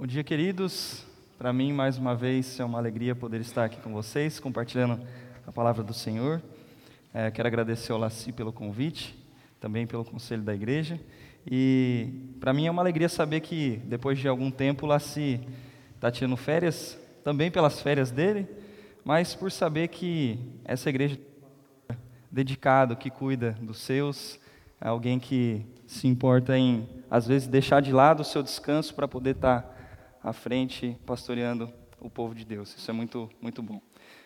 Bom dia, queridos. Para mim, mais uma vez, é uma alegria poder estar aqui com vocês, compartilhando a palavra do Senhor. É, quero agradecer ao Laci pelo convite, também pelo conselho da igreja. E para mim é uma alegria saber que, depois de algum tempo, o Laci está tirando férias, também pelas férias dele, mas por saber que essa igreja é dedicado, que cuida dos seus, é alguém que se importa em, às vezes, deixar de lado o seu descanso para poder estar tá à frente pastoreando o povo de Deus. Isso é muito, muito bom.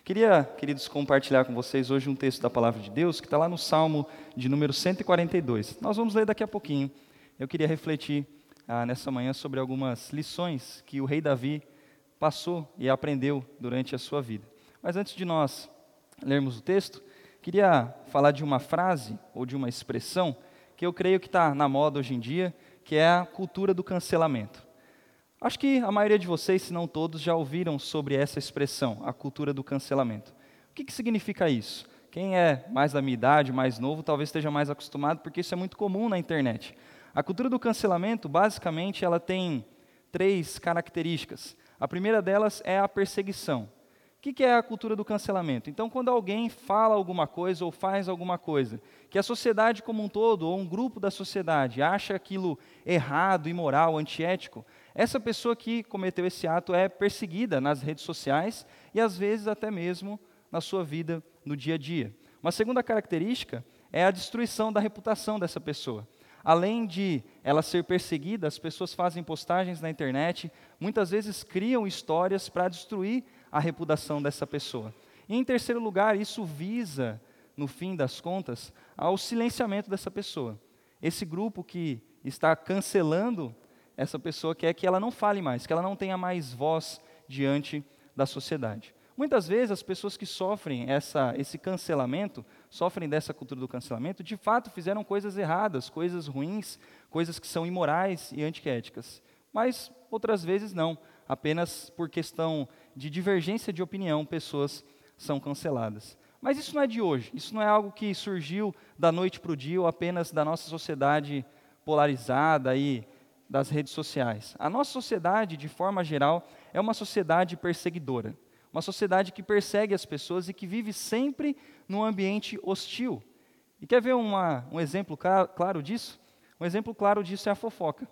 Queria, queridos, compartilhar com vocês hoje um texto da palavra de Deus que está lá no Salmo de número 142. Nós vamos ler daqui a pouquinho. Eu queria refletir ah, nessa manhã sobre algumas lições que o rei Davi passou e aprendeu durante a sua vida. Mas antes de nós lermos o texto, queria falar de uma frase ou de uma expressão que eu creio que está na moda hoje em dia, que é a cultura do cancelamento. Acho que a maioria de vocês, se não todos, já ouviram sobre essa expressão, a cultura do cancelamento. O que, que significa isso? Quem é mais da minha idade, mais novo, talvez esteja mais acostumado, porque isso é muito comum na internet. A cultura do cancelamento, basicamente, ela tem três características. A primeira delas é a perseguição. O que é a cultura do cancelamento? Então, quando alguém fala alguma coisa ou faz alguma coisa, que a sociedade como um todo, ou um grupo da sociedade, acha aquilo errado, imoral, antiético, essa pessoa que cometeu esse ato é perseguida nas redes sociais e às vezes até mesmo na sua vida no dia a dia. Uma segunda característica é a destruição da reputação dessa pessoa. Além de ela ser perseguida, as pessoas fazem postagens na internet, muitas vezes criam histórias para destruir a reputação dessa pessoa. E em terceiro lugar, isso visa, no fim das contas, ao silenciamento dessa pessoa. Esse grupo que está cancelando essa pessoa quer que ela não fale mais, que ela não tenha mais voz diante da sociedade. Muitas vezes as pessoas que sofrem essa, esse cancelamento, sofrem dessa cultura do cancelamento, de fato fizeram coisas erradas, coisas ruins, coisas que são imorais e antiéticas. Mas outras vezes não, apenas por questão de divergência de opinião, pessoas são canceladas. Mas isso não é de hoje, isso não é algo que surgiu da noite para o dia ou apenas da nossa sociedade polarizada e das redes sociais. A nossa sociedade, de forma geral, é uma sociedade perseguidora. Uma sociedade que persegue as pessoas e que vive sempre num ambiente hostil. E quer ver uma, um exemplo claro disso? Um exemplo claro disso é a fofoca.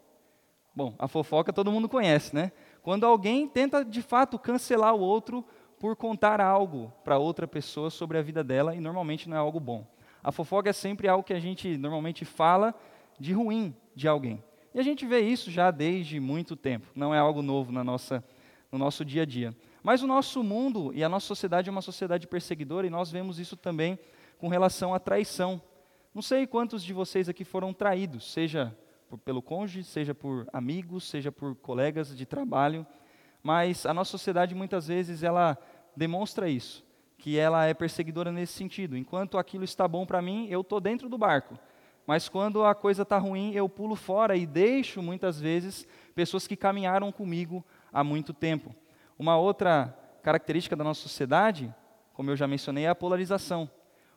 Bom, a fofoca todo mundo conhece, né? Quando alguém tenta de fato cancelar o outro por contar algo para outra pessoa sobre a vida dela e normalmente não é algo bom. A fofoca é sempre algo que a gente normalmente fala de ruim de alguém. E a gente vê isso já desde muito tempo, não é algo novo na nossa, no nosso dia a dia. Mas o nosso mundo e a nossa sociedade é uma sociedade perseguidora e nós vemos isso também com relação à traição. Não sei quantos de vocês aqui foram traídos, seja por, pelo cônjuge, seja por amigos, seja por colegas de trabalho, mas a nossa sociedade muitas vezes ela demonstra isso, que ela é perseguidora nesse sentido. Enquanto aquilo está bom para mim, eu estou dentro do barco. Mas quando a coisa está ruim, eu pulo fora e deixo muitas vezes pessoas que caminharam comigo há muito tempo. Uma outra característica da nossa sociedade, como eu já mencionei, é a polarização.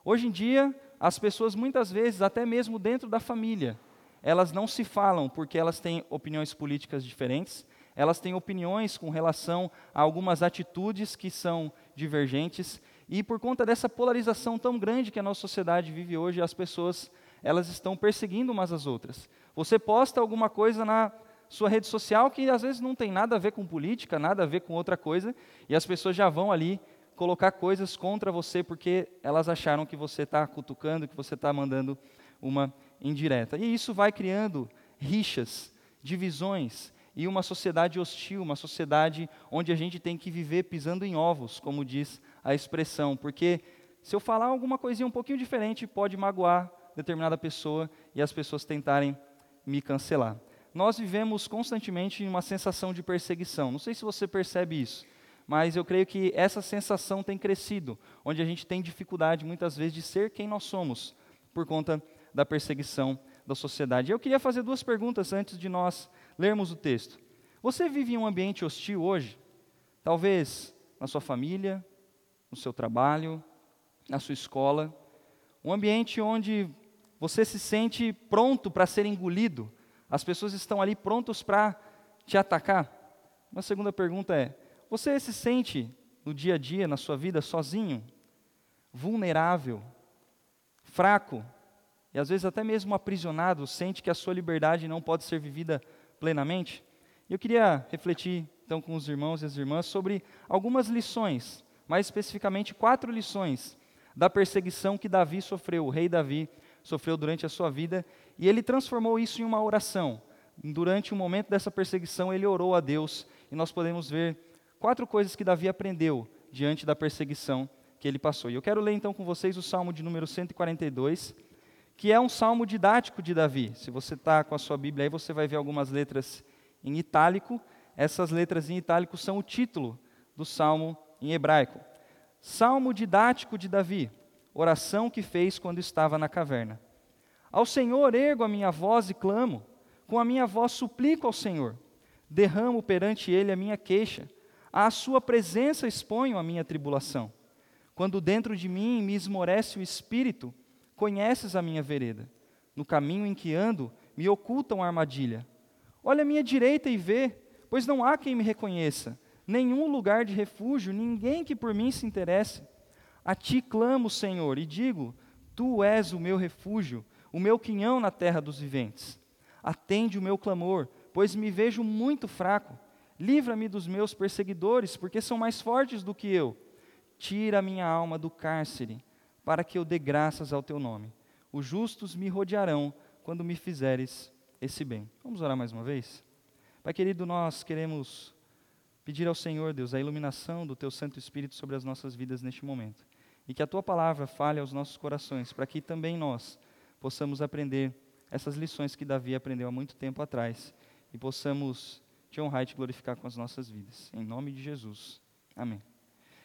Hoje em dia, as pessoas muitas vezes, até mesmo dentro da família, elas não se falam porque elas têm opiniões políticas diferentes, elas têm opiniões com relação a algumas atitudes que são divergentes, e por conta dessa polarização tão grande que a nossa sociedade vive hoje, as pessoas elas estão perseguindo umas às outras. Você posta alguma coisa na sua rede social que às vezes não tem nada a ver com política, nada a ver com outra coisa, e as pessoas já vão ali colocar coisas contra você porque elas acharam que você está cutucando, que você está mandando uma indireta. E isso vai criando rixas, divisões e uma sociedade hostil, uma sociedade onde a gente tem que viver pisando em ovos, como diz a expressão, porque se eu falar alguma coisinha um pouquinho diferente pode magoar determinada pessoa e as pessoas tentarem me cancelar. Nós vivemos constantemente em uma sensação de perseguição. Não sei se você percebe isso, mas eu creio que essa sensação tem crescido, onde a gente tem dificuldade muitas vezes de ser quem nós somos, por conta da perseguição da sociedade. Eu queria fazer duas perguntas antes de nós lermos o texto. Você vive em um ambiente hostil hoje? Talvez na sua família, no seu trabalho, na sua escola, um ambiente onde você se sente pronto para ser engolido. As pessoas estão ali prontos para te atacar. Uma segunda pergunta é: você se sente no dia a dia, na sua vida, sozinho, vulnerável, fraco e às vezes até mesmo aprisionado, sente que a sua liberdade não pode ser vivida plenamente? Eu queria refletir então com os irmãos e as irmãs sobre algumas lições, mais especificamente quatro lições da perseguição que Davi sofreu, o rei Davi sofreu durante a sua vida, e ele transformou isso em uma oração. Durante o momento dessa perseguição, ele orou a Deus, e nós podemos ver quatro coisas que Davi aprendeu diante da perseguição que ele passou. E eu quero ler então com vocês o Salmo de número 142, que é um salmo didático de Davi. Se você está com a sua Bíblia aí, você vai ver algumas letras em itálico. Essas letras em itálico são o título do salmo em hebraico. Salmo didático de Davi, oração que fez quando estava na caverna. Ao Senhor ergo a minha voz e clamo, com a minha voz suplico ao Senhor. Derramo perante ele a minha queixa, à sua presença exponho a minha tribulação. Quando dentro de mim me esmorece o espírito, conheces a minha vereda. No caminho em que ando, me ocultam a armadilha. Olha à minha direita e vê, pois não há quem me reconheça nenhum lugar de refúgio, ninguém que por mim se interesse. A ti clamo, Senhor, e digo: Tu és o meu refúgio, o meu quinhão na terra dos viventes. Atende o meu clamor, pois me vejo muito fraco. Livra-me dos meus perseguidores, porque são mais fortes do que eu. Tira a minha alma do cárcere, para que eu dê graças ao teu nome. Os justos me rodearão quando me fizeres esse bem. Vamos orar mais uma vez? Pai querido, nós queremos pedir ao Senhor, Deus, a iluminação do Teu Santo Espírito sobre as nossas vidas neste momento. E que a Tua palavra fale aos nossos corações, para que também nós possamos aprender essas lições que Davi aprendeu há muito tempo atrás e possamos te honrar e te glorificar com as nossas vidas. Em nome de Jesus. Amém.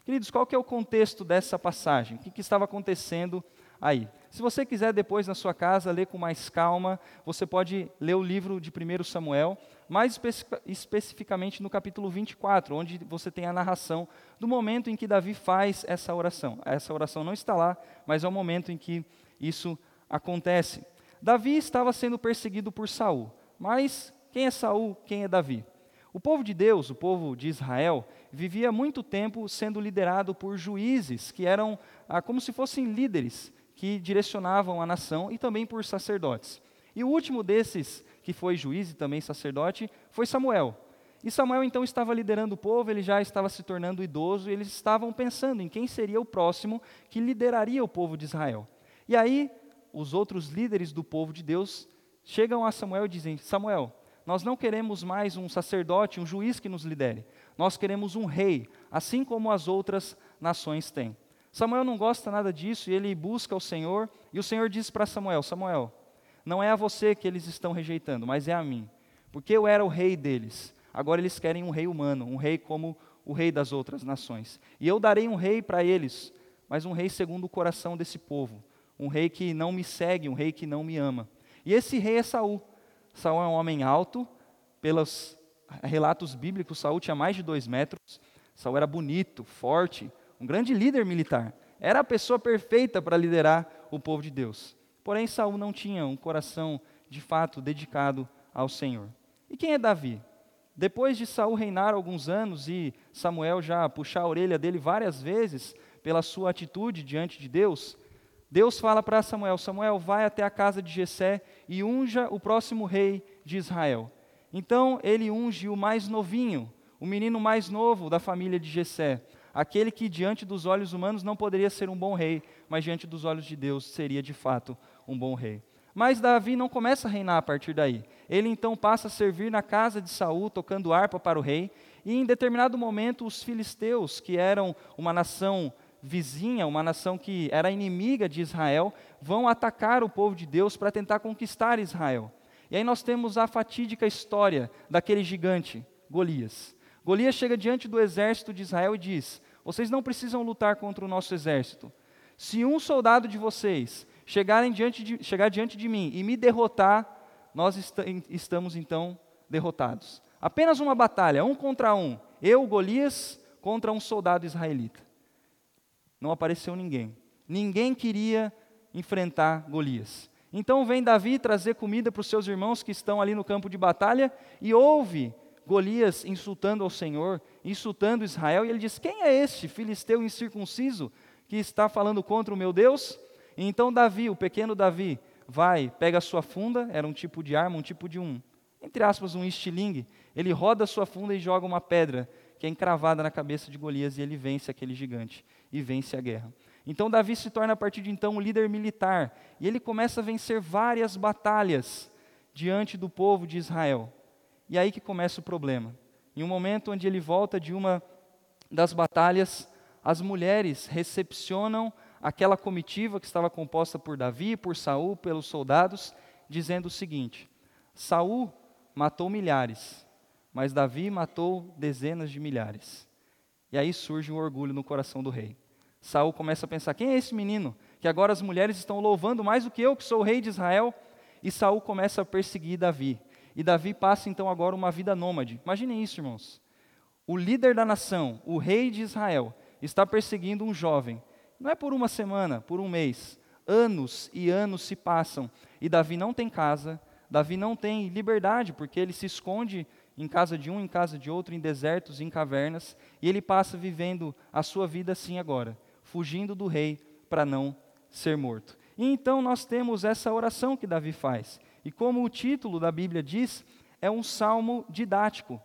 Queridos, qual que é o contexto dessa passagem? O que, que estava acontecendo aí. Se você quiser depois na sua casa ler com mais calma, você pode ler o livro de 1 Samuel, mais especificamente no capítulo 24, onde você tem a narração do momento em que Davi faz essa oração. Essa oração não está lá, mas é o momento em que isso acontece. Davi estava sendo perseguido por Saul, mas quem é Saul, quem é Davi? O povo de Deus, o povo de Israel, vivia muito tempo sendo liderado por juízes que eram ah, como se fossem líderes que direcionavam a nação e também por sacerdotes. E o último desses, que foi juiz e também sacerdote, foi Samuel. E Samuel então estava liderando o povo, ele já estava se tornando idoso, e eles estavam pensando em quem seria o próximo que lideraria o povo de Israel. E aí, os outros líderes do povo de Deus chegam a Samuel e dizem: Samuel, nós não queremos mais um sacerdote, um juiz que nos lidere. Nós queremos um rei, assim como as outras nações têm. Samuel não gosta nada disso e ele busca o Senhor, e o Senhor diz para Samuel: Samuel, não é a você que eles estão rejeitando, mas é a mim, porque eu era o rei deles. Agora eles querem um rei humano, um rei como o rei das outras nações. E eu darei um rei para eles, mas um rei segundo o coração desse povo, um rei que não me segue, um rei que não me ama. E esse rei é Saul. Saul é um homem alto, pelos relatos bíblicos, Saul tinha mais de dois metros. Saul era bonito, forte, um grande líder militar. Era a pessoa perfeita para liderar o povo de Deus. Porém, Saul não tinha um coração de fato dedicado ao Senhor. E quem é Davi? Depois de Saul reinar alguns anos e Samuel já puxar a orelha dele várias vezes pela sua atitude diante de Deus, Deus fala para Samuel: Samuel, vai até a casa de Jessé e unja o próximo rei de Israel. Então ele unge o mais novinho, o menino mais novo da família de Jessé, aquele que diante dos olhos humanos não poderia ser um bom rei, mas diante dos olhos de Deus seria de fato um bom rei. Mas Davi não começa a reinar a partir daí. Ele então passa a servir na casa de Saul, tocando harpa para o rei, e em determinado momento os filisteus, que eram uma nação vizinha, uma nação que era inimiga de Israel, vão atacar o povo de Deus para tentar conquistar Israel. E aí nós temos a fatídica história daquele gigante, Golias. Golias chega diante do exército de Israel e diz: Vocês não precisam lutar contra o nosso exército. Se um soldado de vocês chegarem diante de, chegar diante de mim e me derrotar, nós est estamos então derrotados. Apenas uma batalha, um contra um. Eu, Golias, contra um soldado israelita. Não apareceu ninguém. Ninguém queria enfrentar Golias. Então vem Davi trazer comida para os seus irmãos que estão ali no campo de batalha e ouve Golias insultando ao Senhor, insultando Israel, e ele diz: Quem é este filisteu incircunciso que está falando contra o meu Deus? E então Davi, o pequeno Davi, vai, pega a sua funda, era um tipo de arma, um tipo de um, entre aspas, um estilingue. Ele roda a sua funda e joga uma pedra que é encravada na cabeça de Golias e ele vence aquele gigante e vence a guerra. Então Davi se torna a partir de então um líder militar e ele começa a vencer várias batalhas diante do povo de Israel. E aí que começa o problema. Em um momento onde ele volta de uma das batalhas, as mulheres recepcionam aquela comitiva que estava composta por Davi, por Saul, pelos soldados, dizendo o seguinte: Saul matou milhares, mas Davi matou dezenas de milhares. E aí surge um orgulho no coração do rei. Saul começa a pensar: quem é esse menino? Que agora as mulheres estão louvando mais do que eu, que sou o rei de Israel. E Saul começa a perseguir Davi. E Davi passa então agora uma vida nômade. Imaginem isso, irmãos. O líder da nação, o rei de Israel, está perseguindo um jovem. Não é por uma semana, por um mês. Anos e anos se passam. E Davi não tem casa, Davi não tem liberdade, porque ele se esconde em casa de um, em casa de outro, em desertos, em cavernas, e ele passa vivendo a sua vida assim agora, fugindo do rei para não ser morto. E então nós temos essa oração que Davi faz. E como o título da Bíblia diz, é um salmo didático.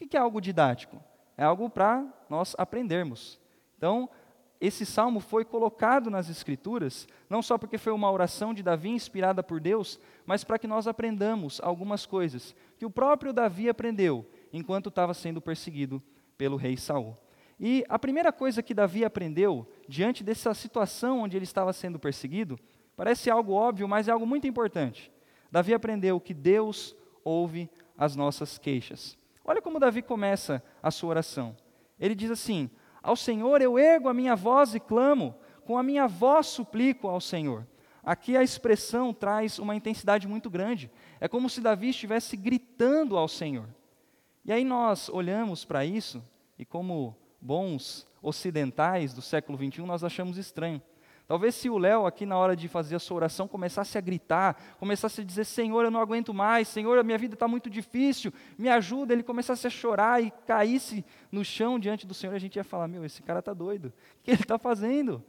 O que é algo didático? É algo para nós aprendermos. Então, esse salmo foi colocado nas Escrituras, não só porque foi uma oração de Davi inspirada por Deus, mas para que nós aprendamos algumas coisas que o próprio Davi aprendeu enquanto estava sendo perseguido pelo rei Saul. E a primeira coisa que Davi aprendeu diante dessa situação onde ele estava sendo perseguido, parece algo óbvio, mas é algo muito importante. Davi aprendeu que Deus ouve as nossas queixas. Olha como Davi começa a sua oração. Ele diz assim: Ao Senhor eu ergo a minha voz e clamo, com a minha voz suplico ao Senhor. Aqui a expressão traz uma intensidade muito grande. É como se Davi estivesse gritando ao Senhor. E aí nós olhamos para isso e, como bons ocidentais do século XXI, nós achamos estranho. Talvez se o Léo, aqui na hora de fazer a sua oração, começasse a gritar, começasse a dizer: Senhor, eu não aguento mais, Senhor, a minha vida está muito difícil, me ajuda. Ele começasse a chorar e caísse no chão diante do Senhor, a gente ia falar: Meu, esse cara está doido, o que ele está fazendo?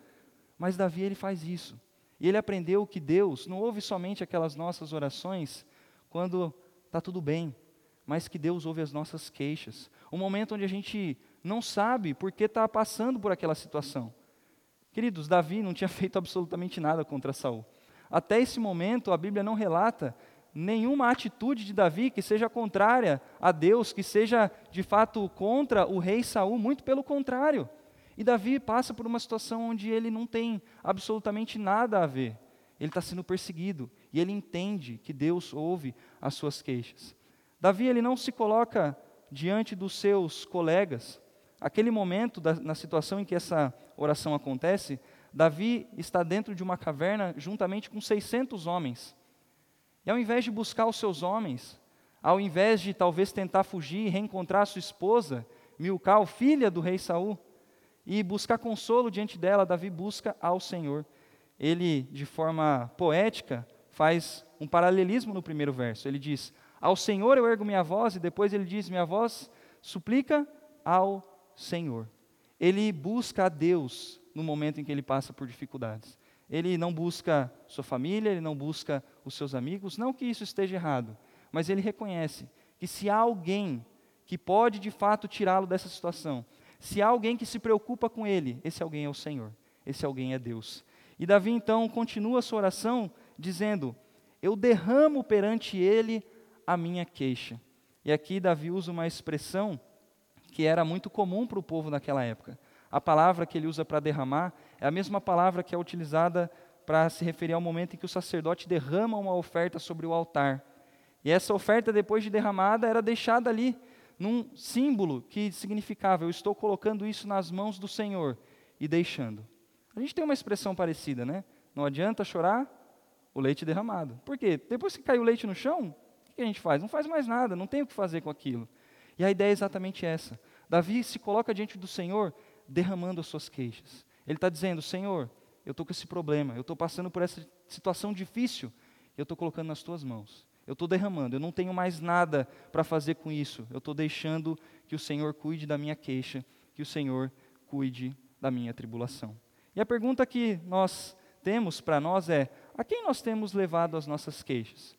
Mas Davi, ele faz isso. E ele aprendeu que Deus não ouve somente aquelas nossas orações quando está tudo bem, mas que Deus ouve as nossas queixas. Um momento onde a gente não sabe por que está passando por aquela situação. Queridos, Davi não tinha feito absolutamente nada contra Saul. Até esse momento, a Bíblia não relata nenhuma atitude de Davi que seja contrária a Deus, que seja de fato contra o rei Saul, muito pelo contrário. E Davi passa por uma situação onde ele não tem absolutamente nada a ver. Ele está sendo perseguido e ele entende que Deus ouve as suas queixas. Davi ele não se coloca diante dos seus colegas aquele momento, da, na situação em que essa oração acontece, Davi está dentro de uma caverna juntamente com 600 homens. E ao invés de buscar os seus homens, ao invés de talvez tentar fugir e reencontrar sua esposa, Milcal, filha do rei Saul, e buscar consolo diante dela, Davi busca ao Senhor. Ele, de forma poética, faz um paralelismo no primeiro verso. Ele diz: Ao Senhor eu ergo minha voz, e depois ele diz: Minha voz suplica ao Senhor. Ele busca a Deus no momento em que ele passa por dificuldades. Ele não busca sua família, ele não busca os seus amigos, não que isso esteja errado, mas ele reconhece que se há alguém que pode de fato tirá-lo dessa situação, se há alguém que se preocupa com ele, esse alguém é o Senhor, esse alguém é Deus. E Davi então continua a sua oração dizendo: Eu derramo perante ele a minha queixa. E aqui Davi usa uma expressão que era muito comum para o povo naquela época. A palavra que ele usa para derramar é a mesma palavra que é utilizada para se referir ao momento em que o sacerdote derrama uma oferta sobre o altar. E essa oferta, depois de derramada, era deixada ali, num símbolo que significava: eu estou colocando isso nas mãos do Senhor e deixando. A gente tem uma expressão parecida, né? Não adianta chorar o leite derramado. Por quê? Depois que cai o leite no chão, o que a gente faz? Não faz mais nada, não tem o que fazer com aquilo. E a ideia é exatamente essa. Davi se coloca diante do Senhor derramando as suas queixas. Ele está dizendo: Senhor, eu estou com esse problema, eu estou passando por essa situação difícil, eu estou colocando nas tuas mãos. Eu estou derramando, eu não tenho mais nada para fazer com isso. Eu estou deixando que o Senhor cuide da minha queixa, que o Senhor cuide da minha tribulação. E a pergunta que nós temos para nós é: a quem nós temos levado as nossas queixas?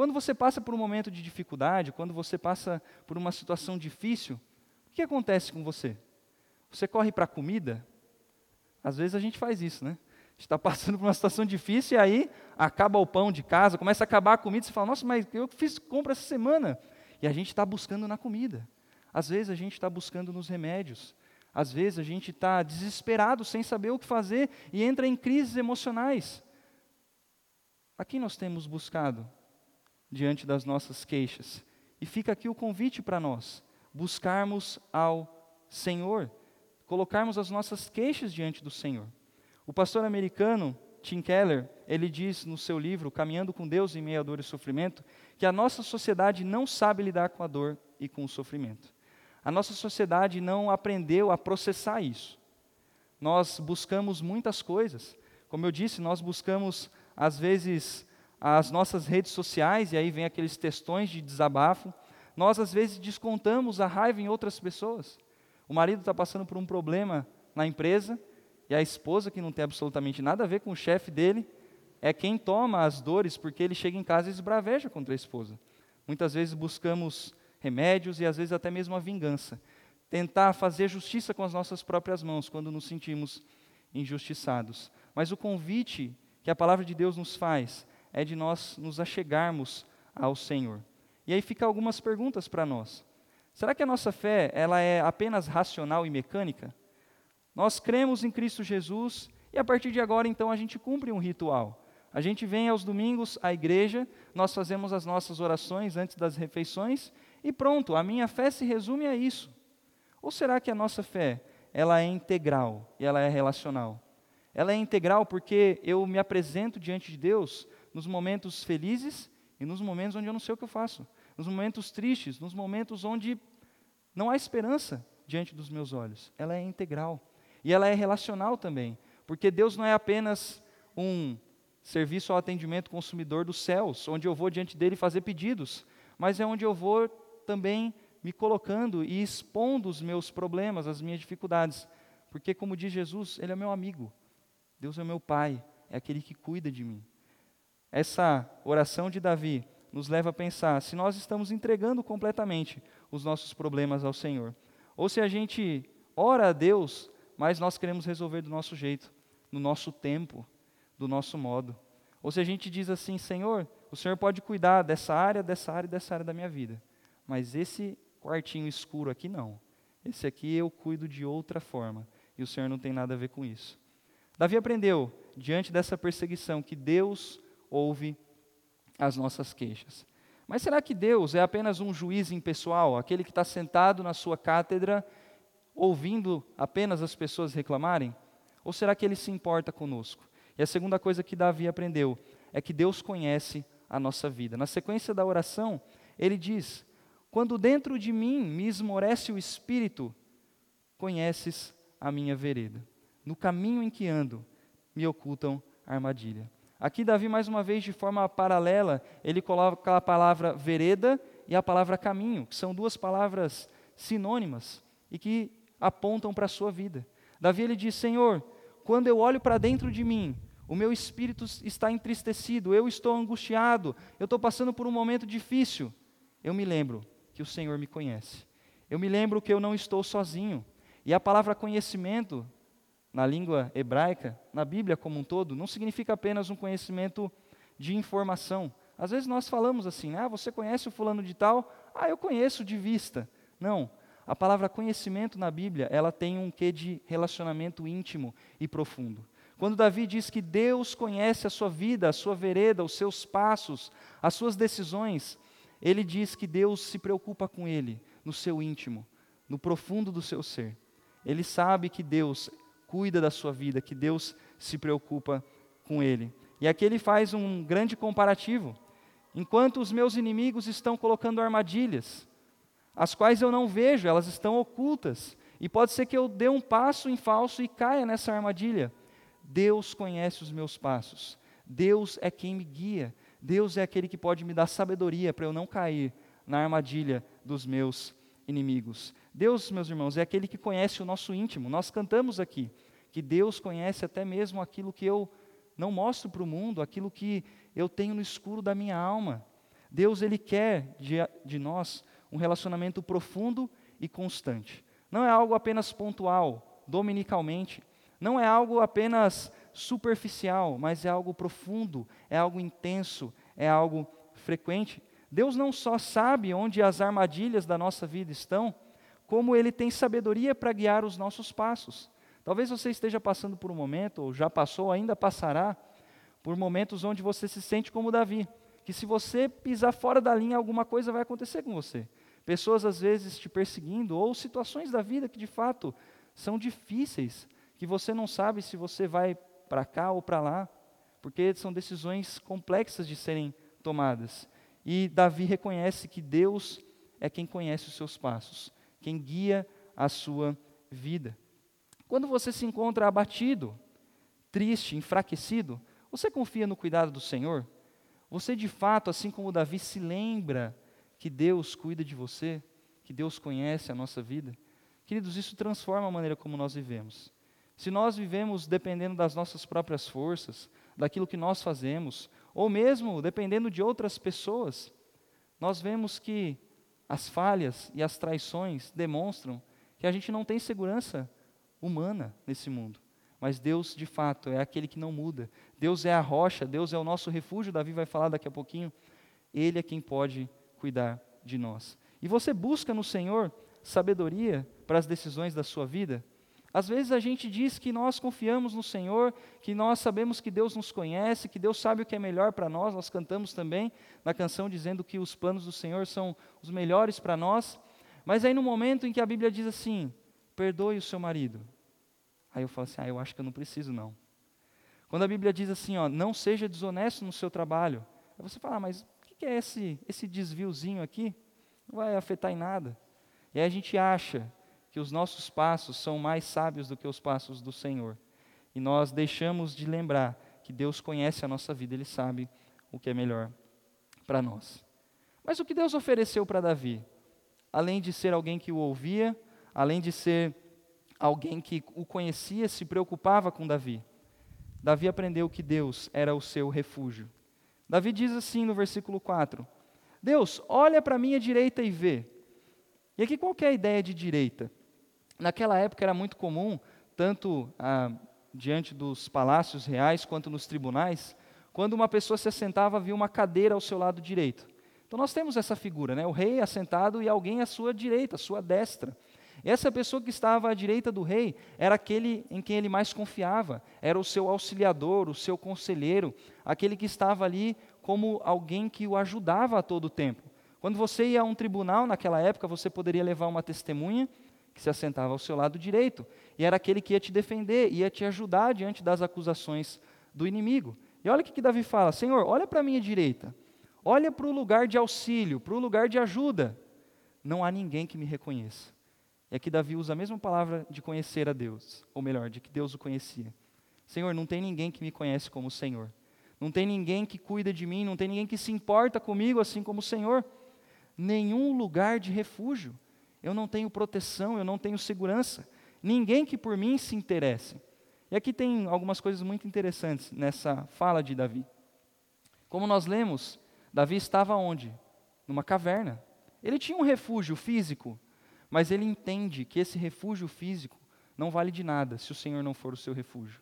Quando você passa por um momento de dificuldade, quando você passa por uma situação difícil, o que acontece com você? Você corre para a comida? Às vezes a gente faz isso, né? está passando por uma situação difícil e aí acaba o pão de casa, começa a acabar a comida, você fala, nossa, mas eu fiz compra essa semana. E a gente está buscando na comida. Às vezes a gente está buscando nos remédios. Às vezes a gente está desesperado, sem saber o que fazer e entra em crises emocionais. A quem nós temos buscado diante das nossas queixas? E fica aqui o convite para nós: buscarmos ao Senhor, colocarmos as nossas queixas diante do Senhor. O pastor americano Tim Keller, ele diz no seu livro Caminhando com Deus em meio à dor e sofrimento, que a nossa sociedade não sabe lidar com a dor e com o sofrimento. A nossa sociedade não aprendeu a processar isso. Nós buscamos muitas coisas. Como eu disse, nós buscamos, às vezes, as nossas redes sociais, e aí vem aqueles textões de desabafo. Nós, às vezes, descontamos a raiva em outras pessoas. O marido está passando por um problema na empresa, e a esposa, que não tem absolutamente nada a ver com o chefe dele, é quem toma as dores porque ele chega em casa e esbraveja contra a esposa. Muitas vezes buscamos remédios e às vezes até mesmo a vingança. Tentar fazer justiça com as nossas próprias mãos quando nos sentimos injustiçados. Mas o convite que a palavra de Deus nos faz é de nós nos achegarmos ao Senhor. E aí fica algumas perguntas para nós. Será que a nossa fé ela é apenas racional e mecânica? Nós cremos em Cristo Jesus e a partir de agora, então, a gente cumpre um ritual. A gente vem aos domingos à igreja, nós fazemos as nossas orações antes das refeições e pronto, a minha fé se resume a isso. Ou será que a nossa fé, ela é integral e ela é relacional? Ela é integral porque eu me apresento diante de Deus nos momentos felizes e nos momentos onde eu não sei o que eu faço, nos momentos tristes, nos momentos onde não há esperança diante dos meus olhos. Ela é integral. E ela é relacional também, porque Deus não é apenas um serviço ao atendimento consumidor dos céus, onde eu vou diante dele fazer pedidos, mas é onde eu vou também me colocando e expondo os meus problemas, as minhas dificuldades. Porque, como diz Jesus, Ele é meu amigo, Deus é meu Pai, é aquele que cuida de mim. Essa oração de Davi nos leva a pensar se nós estamos entregando completamente os nossos problemas ao Senhor, ou se a gente ora a Deus mas nós queremos resolver do nosso jeito, no nosso tempo, do nosso modo. Ou se a gente diz assim, Senhor, o Senhor pode cuidar dessa área, dessa área e dessa área da minha vida, mas esse quartinho escuro aqui não. Esse aqui eu cuido de outra forma, e o Senhor não tem nada a ver com isso. Davi aprendeu, diante dessa perseguição, que Deus ouve as nossas queixas. Mas será que Deus é apenas um juiz impessoal, aquele que está sentado na sua cátedra ouvindo apenas as pessoas reclamarem? Ou será que ele se importa conosco? E a segunda coisa que Davi aprendeu é que Deus conhece a nossa vida. Na sequência da oração, ele diz: Quando dentro de mim me esmorece o espírito, conheces a minha vereda. No caminho em que ando, me ocultam armadilha. Aqui, Davi, mais uma vez, de forma paralela, ele coloca a palavra vereda e a palavra caminho, que são duas palavras sinônimas e que apontam para a sua vida. Davi ele diz: Senhor, quando eu olho para dentro de mim, o meu espírito está entristecido, eu estou angustiado, eu estou passando por um momento difícil. Eu me lembro que o Senhor me conhece. Eu me lembro que eu não estou sozinho. E a palavra conhecimento, na língua hebraica, na Bíblia como um todo, não significa apenas um conhecimento de informação. Às vezes nós falamos assim, ah, você conhece o fulano de tal? Ah, eu conheço de vista. Não, a palavra conhecimento na Bíblia, ela tem um quê de relacionamento íntimo e profundo. Quando Davi diz que Deus conhece a sua vida, a sua vereda, os seus passos, as suas decisões, ele diz que Deus se preocupa com ele, no seu íntimo, no profundo do seu ser. Ele sabe que Deus cuida da sua vida, que Deus se preocupa com ele. E aqui ele faz um grande comparativo. Enquanto os meus inimigos estão colocando armadilhas, as quais eu não vejo, elas estão ocultas. E pode ser que eu dê um passo em falso e caia nessa armadilha. Deus conhece os meus passos. Deus é quem me guia. Deus é aquele que pode me dar sabedoria para eu não cair na armadilha dos meus inimigos. Deus, meus irmãos, é aquele que conhece o nosso íntimo. Nós cantamos aqui que Deus conhece até mesmo aquilo que eu não mostro para o mundo, aquilo que eu tenho no escuro da minha alma. Deus, Ele quer de, de nós um relacionamento profundo e constante. Não é algo apenas pontual, dominicalmente. Não é algo apenas superficial, mas é algo profundo, é algo intenso, é algo frequente. Deus não só sabe onde as armadilhas da nossa vida estão, como Ele tem sabedoria para guiar os nossos passos. Talvez você esteja passando por um momento, ou já passou, ou ainda passará, por momentos onde você se sente como Davi, que se você pisar fora da linha, alguma coisa vai acontecer com você. Pessoas às vezes te perseguindo, ou situações da vida que de fato são difíceis, que você não sabe se você vai para cá ou para lá, porque são decisões complexas de serem tomadas. E Davi reconhece que Deus é quem conhece os seus passos, quem guia a sua vida. Quando você se encontra abatido, triste, enfraquecido, você confia no cuidado do Senhor? Você de fato, assim como Davi, se lembra que Deus cuida de você, que Deus conhece a nossa vida? Queridos, isso transforma a maneira como nós vivemos. Se nós vivemos dependendo das nossas próprias forças, daquilo que nós fazemos, ou mesmo dependendo de outras pessoas, nós vemos que as falhas e as traições demonstram que a gente não tem segurança humana nesse mundo. Mas Deus, de fato, é aquele que não muda. Deus é a rocha, Deus é o nosso refúgio. Davi vai falar daqui a pouquinho. Ele é quem pode cuidar de nós. E você busca no Senhor sabedoria para as decisões da sua vida? Às vezes a gente diz que nós confiamos no Senhor, que nós sabemos que Deus nos conhece, que Deus sabe o que é melhor para nós. Nós cantamos também na canção dizendo que os planos do Senhor são os melhores para nós. Mas aí no momento em que a Bíblia diz assim: perdoe o seu marido. Aí eu falo assim: ah, eu acho que eu não preciso não. Quando a Bíblia diz assim, ó, não seja desonesto no seu trabalho. Aí você fala, ah, mas o que é esse, esse desviozinho aqui? Não vai afetar em nada. E aí a gente acha que os nossos passos são mais sábios do que os passos do Senhor. E nós deixamos de lembrar que Deus conhece a nossa vida, Ele sabe o que é melhor para nós. Mas o que Deus ofereceu para Davi? Além de ser alguém que o ouvia, além de ser alguém que o conhecia, se preocupava com Davi. Davi aprendeu que Deus era o seu refúgio. Davi diz assim no versículo 4: Deus, olha para a minha direita e vê. E aqui qual é a ideia de direita? Naquela época era muito comum, tanto ah, diante dos palácios reais quanto nos tribunais, quando uma pessoa se assentava, havia uma cadeira ao seu lado direito. Então nós temos essa figura, né? o rei assentado e alguém à sua direita, à sua destra. Essa pessoa que estava à direita do rei era aquele em quem ele mais confiava, era o seu auxiliador, o seu conselheiro, aquele que estava ali como alguém que o ajudava a todo tempo. Quando você ia a um tribunal naquela época, você poderia levar uma testemunha que se assentava ao seu lado direito, e era aquele que ia te defender, ia te ajudar diante das acusações do inimigo. E olha o que, Davi fala: Senhor, olha para a minha direita, olha para o lugar de auxílio, para o lugar de ajuda. Não há ninguém que me reconheça. E aqui Davi usa a mesma palavra de conhecer a Deus, ou melhor, de que Deus o conhecia. Senhor, não tem ninguém que me conhece como o Senhor. Não tem ninguém que cuida de mim, não tem ninguém que se importa comigo assim como o Senhor. Nenhum lugar de refúgio eu não tenho proteção, eu não tenho segurança. Ninguém que por mim se interesse. E aqui tem algumas coisas muito interessantes nessa fala de Davi. Como nós lemos, Davi estava onde? Numa caverna. Ele tinha um refúgio físico, mas ele entende que esse refúgio físico não vale de nada se o Senhor não for o seu refúgio.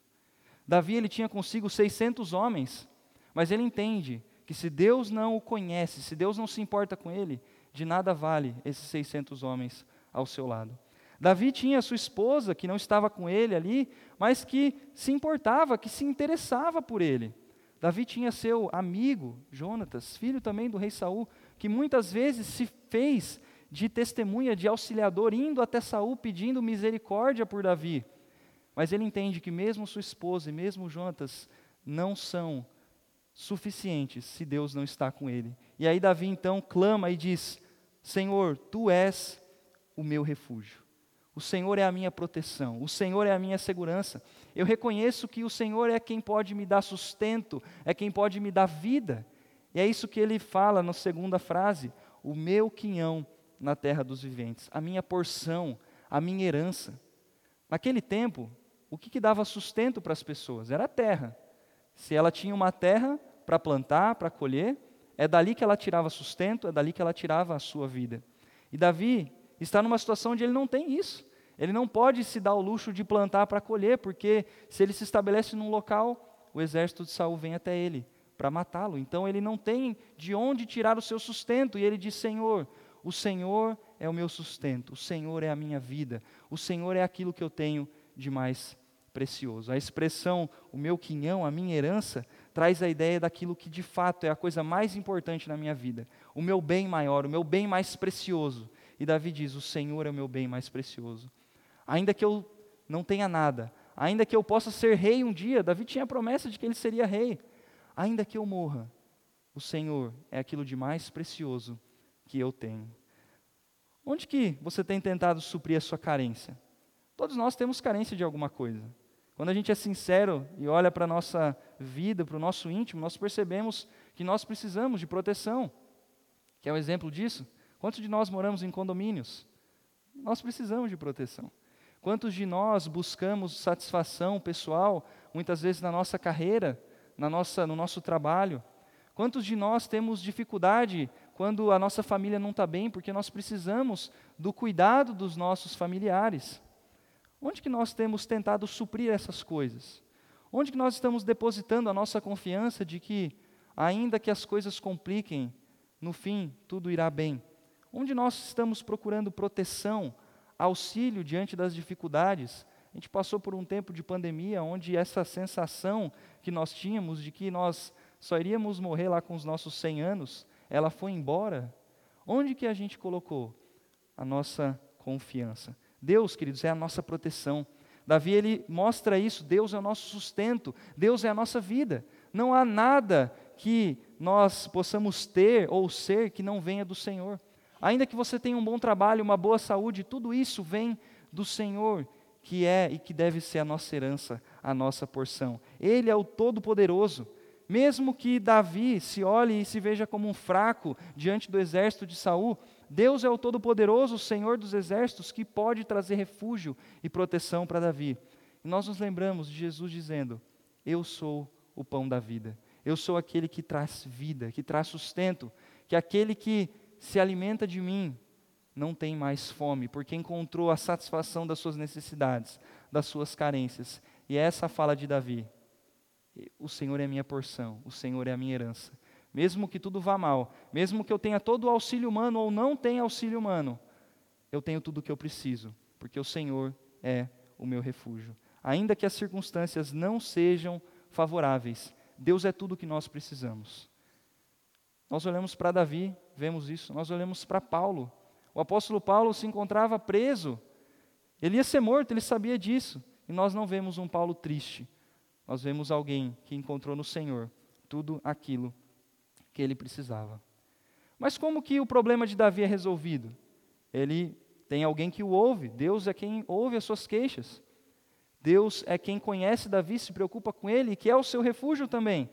Davi ele tinha consigo 600 homens, mas ele entende que se Deus não o conhece, se Deus não se importa com ele, de nada vale esses 600 homens ao seu lado. Davi tinha sua esposa, que não estava com ele ali, mas que se importava, que se interessava por ele. Davi tinha seu amigo, Jonatas, filho também do rei Saul, que muitas vezes se fez de testemunha, de auxiliador, indo até Saul pedindo misericórdia por Davi. Mas ele entende que mesmo sua esposa e mesmo Jonatas não são suficientes se Deus não está com ele. E aí Davi então clama e diz: Senhor, tu és o meu refúgio. O Senhor é a minha proteção, o Senhor é a minha segurança. Eu reconheço que o Senhor é quem pode me dar sustento, é quem pode me dar vida. E é isso que ele fala na segunda frase: o meu quinhão na terra dos viventes, a minha porção, a minha herança. Naquele tempo, o que, que dava sustento para as pessoas? Era a terra. Se ela tinha uma terra para plantar, para colher, é dali que ela tirava sustento, é dali que ela tirava a sua vida. E Davi está numa situação onde ele não tem isso. Ele não pode se dar o luxo de plantar para colher, porque se ele se estabelece num local, o exército de Saul vem até ele para matá-lo. Então ele não tem de onde tirar o seu sustento. E ele diz: Senhor, o Senhor é o meu sustento, o Senhor é a minha vida, o Senhor é aquilo que eu tenho de mais precioso. A expressão o meu quinhão, a minha herança, traz a ideia daquilo que de fato é a coisa mais importante na minha vida, o meu bem maior, o meu bem mais precioso. E Davi diz: O Senhor é o meu bem mais precioso. Ainda que eu não tenha nada, ainda que eu possa ser rei um dia, Davi tinha a promessa de que ele seria rei. Ainda que eu morra, o Senhor é aquilo de mais precioso que eu tenho. Onde que você tem tentado suprir a sua carência? Todos nós temos carência de alguma coisa. Quando a gente é sincero e olha para a nossa vida, para o nosso íntimo, nós percebemos que nós precisamos de proteção. Que é um exemplo disso? Quantos de nós moramos em condomínios? Nós precisamos de proteção. Quantos de nós buscamos satisfação pessoal, muitas vezes na nossa carreira, na nossa, no nosso trabalho? Quantos de nós temos dificuldade quando a nossa família não está bem, porque nós precisamos do cuidado dos nossos familiares? Onde que nós temos tentado suprir essas coisas? Onde que nós estamos depositando a nossa confiança de que, ainda que as coisas compliquem, no fim tudo irá bem? Onde nós estamos procurando proteção, auxílio diante das dificuldades? A gente passou por um tempo de pandemia onde essa sensação que nós tínhamos de que nós só iríamos morrer lá com os nossos 100 anos, ela foi embora. Onde que a gente colocou a nossa confiança? Deus, queridos, é a nossa proteção. Davi ele mostra isso, Deus é o nosso sustento, Deus é a nossa vida. Não há nada que nós possamos ter ou ser que não venha do Senhor. Ainda que você tenha um bom trabalho, uma boa saúde, tudo isso vem do Senhor, que é e que deve ser a nossa herança, a nossa porção. Ele é o Todo-Poderoso. Mesmo que Davi se olhe e se veja como um fraco diante do exército de Saul, Deus é o Todo-Poderoso, o Senhor dos exércitos, que pode trazer refúgio e proteção para Davi. E nós nos lembramos de Jesus dizendo: Eu sou o pão da vida. Eu sou aquele que traz vida, que traz sustento, que aquele que se alimenta de mim não tem mais fome, porque encontrou a satisfação das suas necessidades, das suas carências. E é essa fala de Davi. O Senhor é minha porção, o Senhor é a minha herança. Mesmo que tudo vá mal, mesmo que eu tenha todo o auxílio humano ou não tenha auxílio humano, eu tenho tudo o que eu preciso, porque o Senhor é o meu refúgio. Ainda que as circunstâncias não sejam favoráveis, Deus é tudo o que nós precisamos. Nós olhamos para Davi, vemos isso. Nós olhamos para Paulo. O apóstolo Paulo se encontrava preso. Ele ia ser morto, ele sabia disso. E nós não vemos um Paulo triste. Nós vemos alguém que encontrou no Senhor tudo aquilo que ele precisava. Mas como que o problema de Davi é resolvido? Ele tem alguém que o ouve. Deus é quem ouve as suas queixas. Deus é quem conhece Davi, se preocupa com ele que é o seu refúgio também.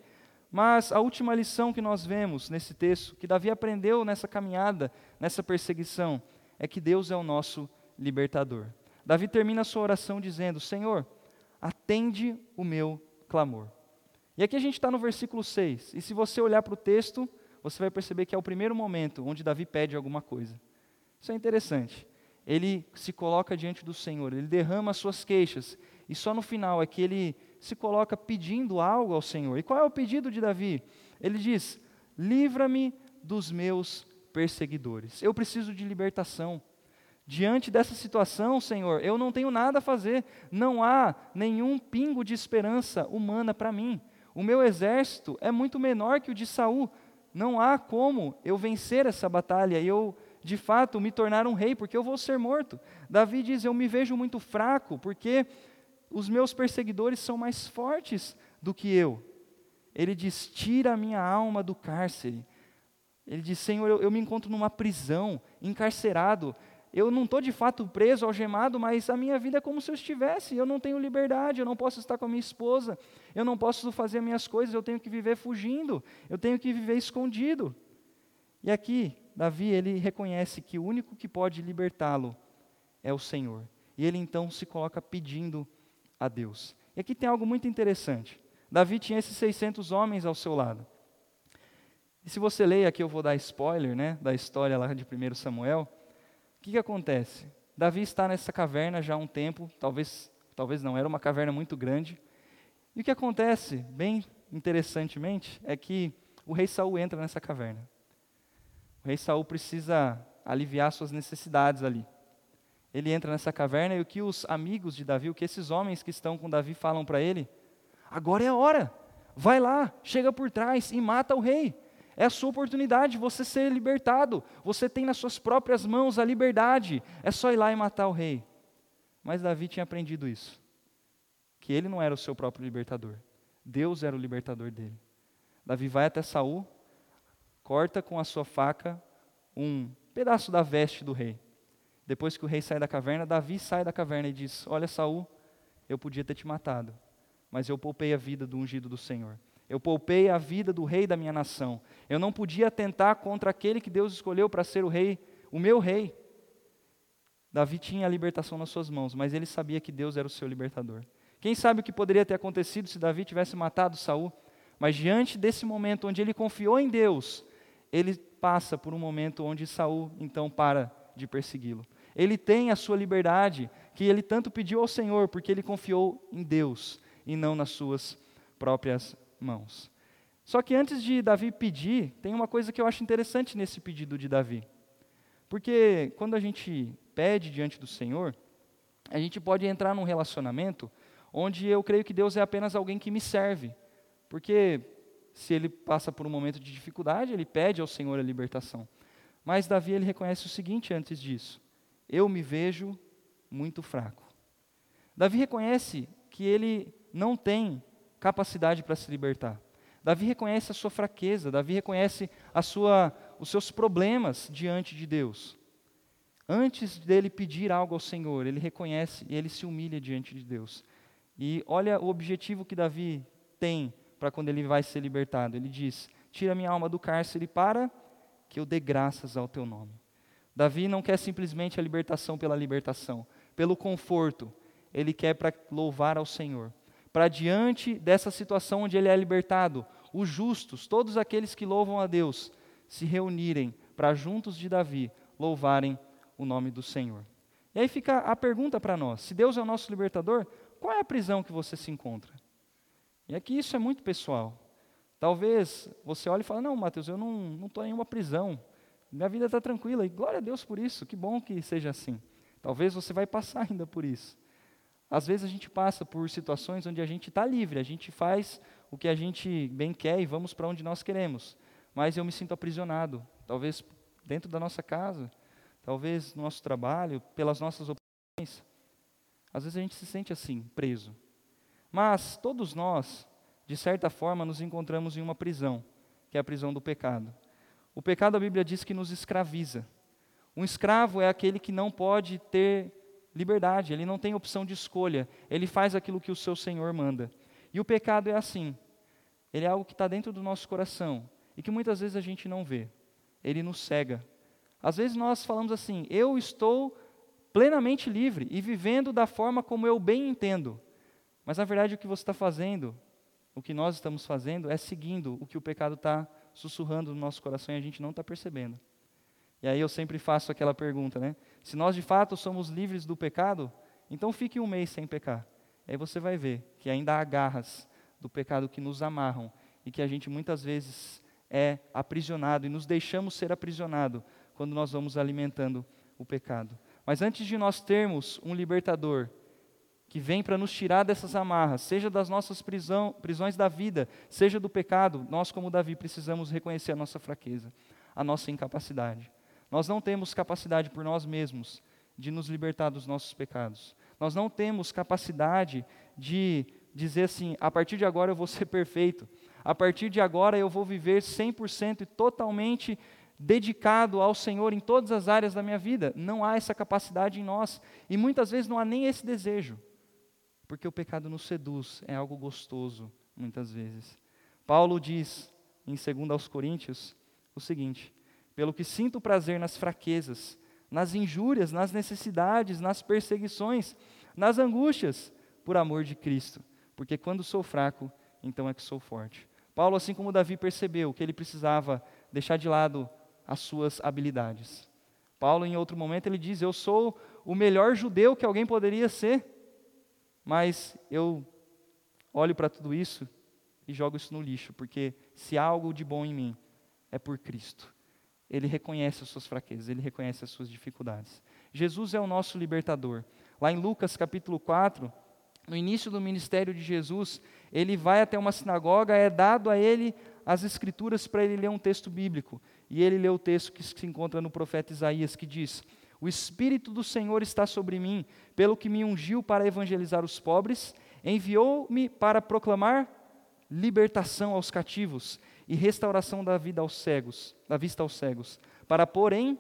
Mas a última lição que nós vemos nesse texto, que Davi aprendeu nessa caminhada, nessa perseguição, é que Deus é o nosso libertador. Davi termina a sua oração dizendo: Senhor, atende o meu clamor. E aqui a gente está no versículo 6, e se você olhar para o texto, você vai perceber que é o primeiro momento onde Davi pede alguma coisa. Isso é interessante. Ele se coloca diante do Senhor, ele derrama as suas queixas, e só no final é que ele se coloca pedindo algo ao Senhor. E qual é o pedido de Davi? Ele diz: Livra-me dos meus perseguidores. Eu preciso de libertação. Diante dessa situação, Senhor, eu não tenho nada a fazer, não há nenhum pingo de esperança humana para mim. O meu exército é muito menor que o de Saul. Não há como eu vencer essa batalha e eu, de fato, me tornar um rei, porque eu vou ser morto. Davi diz: Eu me vejo muito fraco, porque os meus perseguidores são mais fortes do que eu. Ele diz: tira a minha alma do cárcere. Ele diz: Senhor, eu, eu me encontro numa prisão, encarcerado. Eu não estou de fato preso, algemado, mas a minha vida é como se eu estivesse. Eu não tenho liberdade, eu não posso estar com a minha esposa, eu não posso fazer minhas coisas, eu tenho que viver fugindo, eu tenho que viver escondido. E aqui, Davi, ele reconhece que o único que pode libertá-lo é o Senhor. E ele então se coloca pedindo a Deus. E aqui tem algo muito interessante. Davi tinha esses 600 homens ao seu lado. E se você ler aqui, eu vou dar spoiler né, da história lá de 1 Samuel que, que acontece? Davi está nessa caverna já há um tempo, talvez, talvez não, era uma caverna muito grande. E o que acontece, bem interessantemente, é que o rei Saul entra nessa caverna. O rei Saul precisa aliviar suas necessidades ali. Ele entra nessa caverna e o que os amigos de Davi, o que esses homens que estão com Davi falam para ele? Agora é a hora. Vai lá, chega por trás e mata o rei. É a sua oportunidade de você ser libertado. Você tem nas suas próprias mãos a liberdade. É só ir lá e matar o rei. Mas Davi tinha aprendido isso. Que ele não era o seu próprio libertador. Deus era o libertador dele. Davi vai até Saul, corta com a sua faca um pedaço da veste do rei. Depois que o rei sai da caverna, Davi sai da caverna e diz: Olha, Saul, eu podia ter te matado, mas eu poupei a vida do ungido do Senhor. Eu poupei a vida do rei da minha nação. Eu não podia atentar contra aquele que Deus escolheu para ser o rei, o meu rei. Davi tinha a libertação nas suas mãos, mas ele sabia que Deus era o seu libertador. Quem sabe o que poderia ter acontecido se Davi tivesse matado Saul? Mas diante desse momento onde ele confiou em Deus, ele passa por um momento onde Saul então para de persegui-lo. Ele tem a sua liberdade que ele tanto pediu ao Senhor, porque ele confiou em Deus e não nas suas próprias mãos. Só que antes de Davi pedir, tem uma coisa que eu acho interessante nesse pedido de Davi. Porque quando a gente pede diante do Senhor, a gente pode entrar num relacionamento onde eu creio que Deus é apenas alguém que me serve. Porque se ele passa por um momento de dificuldade, ele pede ao Senhor a libertação. Mas Davi ele reconhece o seguinte antes disso: eu me vejo muito fraco. Davi reconhece que ele não tem capacidade para se libertar. Davi reconhece a sua fraqueza, Davi reconhece a sua, os seus problemas diante de Deus. Antes dele pedir algo ao Senhor, ele reconhece e ele se humilha diante de Deus. E olha o objetivo que Davi tem para quando ele vai ser libertado. Ele diz: Tira minha alma do cárcere para que eu dê graças ao teu nome. Davi não quer simplesmente a libertação pela libertação, pelo conforto. Ele quer para louvar ao Senhor para diante dessa situação onde ele é libertado, os justos, todos aqueles que louvam a Deus, se reunirem para juntos de Davi louvarem o nome do Senhor. E aí fica a pergunta para nós: se Deus é o nosso libertador, qual é a prisão que você se encontra? E aqui isso é muito pessoal. Talvez você olhe e fale: Não, Mateus, eu não estou em nenhuma prisão. Minha vida está tranquila. E glória a Deus por isso. Que bom que seja assim. Talvez você vai passar ainda por isso. Às vezes a gente passa por situações onde a gente está livre, a gente faz o que a gente bem quer e vamos para onde nós queremos. Mas eu me sinto aprisionado, talvez dentro da nossa casa, talvez no nosso trabalho, pelas nossas opções. Às vezes a gente se sente assim, preso. Mas todos nós, de certa forma, nos encontramos em uma prisão, que é a prisão do pecado. O pecado, a Bíblia diz que nos escraviza. Um escravo é aquele que não pode ter liberdade, ele não tem opção de escolha, ele faz aquilo que o seu Senhor manda. E o pecado é assim, ele é algo que está dentro do nosso coração e que muitas vezes a gente não vê, ele nos cega. Às vezes nós falamos assim: eu estou plenamente livre e vivendo da forma como eu bem entendo, mas na verdade o que você está fazendo, o que nós estamos fazendo, é seguindo o que o pecado está sussurrando no nosso coração e a gente não está percebendo. E aí eu sempre faço aquela pergunta, né? Se nós de fato somos livres do pecado, então fique um mês sem pecar. Aí você vai ver que ainda há garras do pecado que nos amarram e que a gente muitas vezes é aprisionado e nos deixamos ser aprisionado quando nós vamos alimentando o pecado. Mas antes de nós termos um libertador que vem para nos tirar dessas amarras, seja das nossas prisão, prisões da vida, seja do pecado, nós, como Davi, precisamos reconhecer a nossa fraqueza, a nossa incapacidade. Nós não temos capacidade por nós mesmos de nos libertar dos nossos pecados. Nós não temos capacidade de dizer assim: a partir de agora eu vou ser perfeito, a partir de agora eu vou viver 100% e totalmente dedicado ao Senhor em todas as áreas da minha vida. Não há essa capacidade em nós. E muitas vezes não há nem esse desejo. Porque o pecado nos seduz, é algo gostoso, muitas vezes. Paulo diz em 2 aos Coríntios o seguinte: Pelo que sinto prazer nas fraquezas, nas injúrias, nas necessidades, nas perseguições, nas angústias, por amor de Cristo. Porque quando sou fraco, então é que sou forte. Paulo, assim como Davi, percebeu que ele precisava deixar de lado as suas habilidades. Paulo, em outro momento, ele diz: Eu sou o melhor judeu que alguém poderia ser, mas eu olho para tudo isso e jogo isso no lixo, porque se há algo de bom em mim, é por Cristo. Ele reconhece as suas fraquezas, ele reconhece as suas dificuldades. Jesus é o nosso libertador. Lá em Lucas capítulo 4, no início do ministério de Jesus, ele vai até uma sinagoga, é dado a ele as escrituras para ele ler um texto bíblico. E ele lê o texto que se encontra no profeta Isaías, que diz: O Espírito do Senhor está sobre mim, pelo que me ungiu para evangelizar os pobres, enviou-me para proclamar libertação aos cativos e restauração da vida aos cegos, da vista aos cegos, para pôr em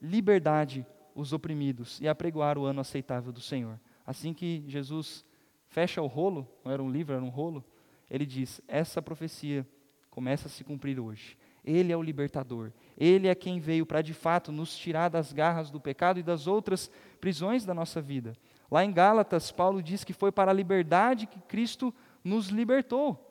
liberdade os oprimidos e apregoar o ano aceitável do Senhor. Assim que Jesus fecha o rolo, não era um livro, era um rolo, ele diz: essa profecia começa a se cumprir hoje. Ele é o libertador. Ele é quem veio para de fato nos tirar das garras do pecado e das outras prisões da nossa vida. Lá em Gálatas, Paulo diz que foi para a liberdade que Cristo nos libertou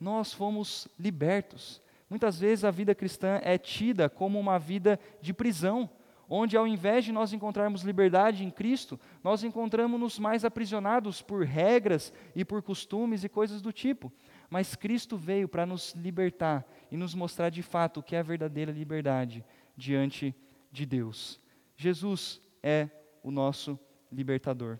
nós fomos libertos. Muitas vezes a vida cristã é tida como uma vida de prisão, onde ao invés de nós encontrarmos liberdade em Cristo, nós encontramos-nos mais aprisionados por regras e por costumes e coisas do tipo. Mas Cristo veio para nos libertar e nos mostrar de fato o que é a verdadeira liberdade diante de Deus. Jesus é o nosso libertador.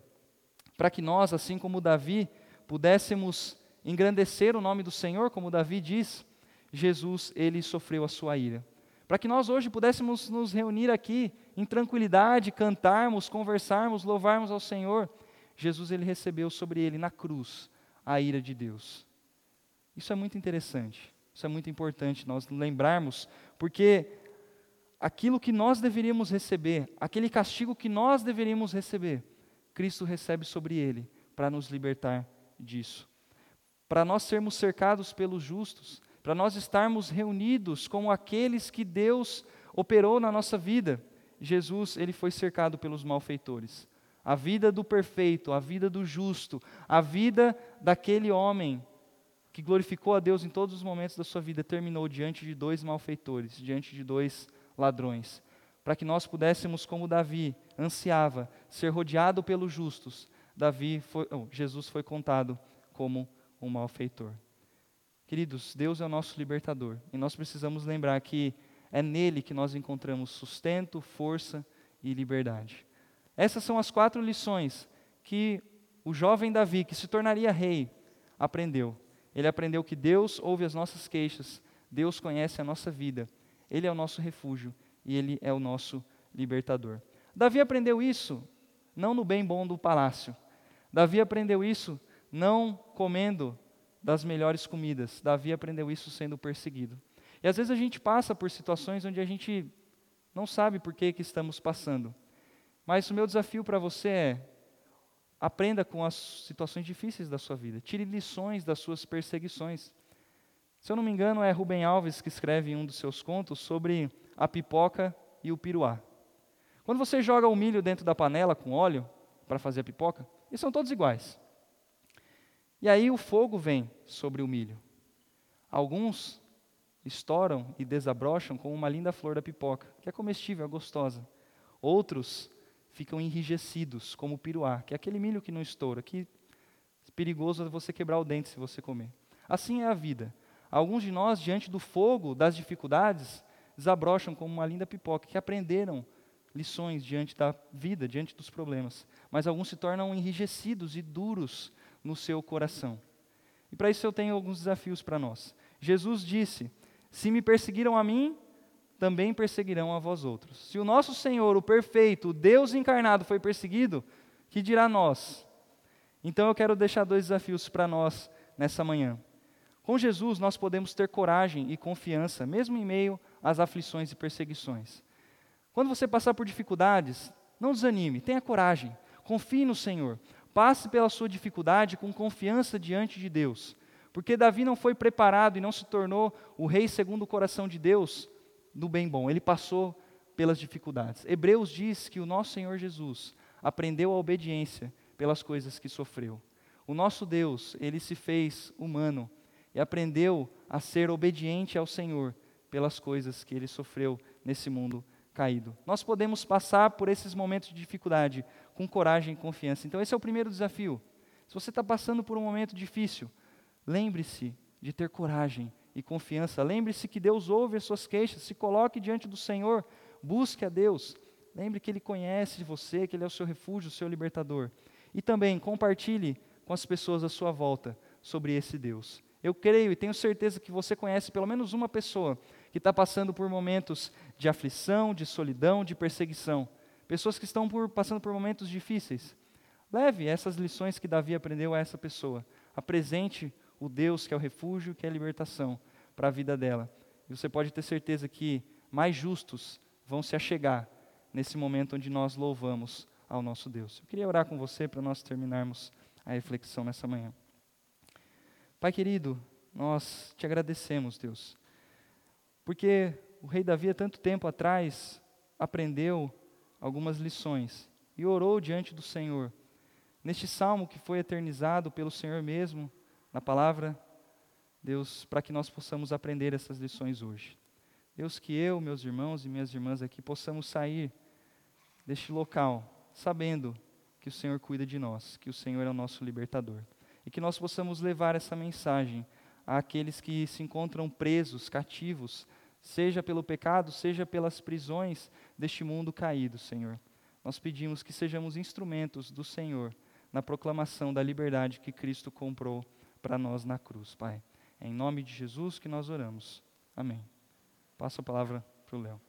Para que nós, assim como Davi, pudéssemos engrandecer o nome do Senhor, como Davi diz, Jesus, ele sofreu a sua ira. Para que nós hoje pudéssemos nos reunir aqui em tranquilidade, cantarmos, conversarmos, louvarmos ao Senhor, Jesus ele recebeu sobre ele na cruz a ira de Deus. Isso é muito interessante. Isso é muito importante nós lembrarmos, porque aquilo que nós deveríamos receber, aquele castigo que nós deveríamos receber, Cristo recebe sobre ele para nos libertar disso para nós sermos cercados pelos justos, para nós estarmos reunidos com aqueles que Deus operou na nossa vida. Jesus, ele foi cercado pelos malfeitores. A vida do perfeito, a vida do justo, a vida daquele homem que glorificou a Deus em todos os momentos da sua vida, terminou diante de dois malfeitores, diante de dois ladrões. Para que nós pudéssemos, como Davi ansiava, ser rodeado pelos justos, Davi foi, oh, Jesus foi contado como um malfeitor. Queridos, Deus é o nosso libertador e nós precisamos lembrar que é nele que nós encontramos sustento, força e liberdade. Essas são as quatro lições que o jovem Davi, que se tornaria rei, aprendeu. Ele aprendeu que Deus ouve as nossas queixas, Deus conhece a nossa vida, Ele é o nosso refúgio e Ele é o nosso libertador. Davi aprendeu isso não no bem bom do palácio. Davi aprendeu isso não comendo das melhores comidas. Davi aprendeu isso sendo perseguido. E às vezes a gente passa por situações onde a gente não sabe por que, que estamos passando. Mas o meu desafio para você é: aprenda com as situações difíceis da sua vida, tire lições das suas perseguições. Se eu não me engano, é Rubem Alves que escreve em um dos seus contos sobre a pipoca e o piruá. Quando você joga o milho dentro da panela com óleo para fazer a pipoca, eles são todos iguais. E aí o fogo vem sobre o milho. Alguns estouram e desabrocham como uma linda flor da pipoca, que é comestível, é gostosa. Outros ficam enrijecidos, como o piruá, que é aquele milho que não estoura, que é perigoso você quebrar o dente se você comer. Assim é a vida. Alguns de nós, diante do fogo das dificuldades, desabrocham como uma linda pipoca, que aprenderam lições diante da vida, diante dos problemas. Mas alguns se tornam enrijecidos e duros no seu coração. E para isso eu tenho alguns desafios para nós. Jesus disse: Se me perseguiram a mim, também perseguirão a vós outros. Se o nosso Senhor, o perfeito, o Deus encarnado, foi perseguido, que dirá nós? Então eu quero deixar dois desafios para nós nessa manhã. Com Jesus nós podemos ter coragem e confiança, mesmo em meio as aflições e perseguições. Quando você passar por dificuldades, não desanime, tenha coragem, confie no Senhor, passe pela sua dificuldade com confiança diante de Deus. Porque Davi não foi preparado e não se tornou o rei segundo o coração de Deus no bem bom, ele passou pelas dificuldades. Hebreus diz que o nosso Senhor Jesus aprendeu a obediência pelas coisas que sofreu. O nosso Deus, ele se fez humano e aprendeu a ser obediente ao Senhor pelas coisas que ele sofreu nesse mundo caído. Nós podemos passar por esses momentos de dificuldade com coragem e confiança. Então, esse é o primeiro desafio. Se você está passando por um momento difícil, lembre-se de ter coragem e confiança. Lembre-se que Deus ouve as suas queixas. Se coloque diante do Senhor, busque a Deus. Lembre que Ele conhece você, que Ele é o seu refúgio, o seu libertador. E também compartilhe com as pessoas à sua volta sobre esse Deus. Eu creio e tenho certeza que você conhece pelo menos uma pessoa que está passando por momentos de aflição, de solidão, de perseguição. Pessoas que estão por, passando por momentos difíceis. Leve essas lições que Davi aprendeu a essa pessoa. Apresente o Deus que é o refúgio, que é a libertação para a vida dela. E você pode ter certeza que mais justos vão se achegar nesse momento onde nós louvamos ao nosso Deus. Eu queria orar com você para nós terminarmos a reflexão nessa manhã. Pai querido, nós te agradecemos, Deus, porque o rei Davi, há tanto tempo atrás, aprendeu algumas lições e orou diante do Senhor. Neste salmo que foi eternizado pelo Senhor mesmo, na palavra, Deus, para que nós possamos aprender essas lições hoje. Deus, que eu, meus irmãos e minhas irmãs aqui possamos sair deste local sabendo que o Senhor cuida de nós, que o Senhor é o nosso libertador. E que nós possamos levar essa mensagem àqueles que se encontram presos, cativos, seja pelo pecado, seja pelas prisões deste mundo caído, Senhor. Nós pedimos que sejamos instrumentos do Senhor na proclamação da liberdade que Cristo comprou para nós na cruz, Pai. É em nome de Jesus que nós oramos. Amém. Passo a palavra para o Léo.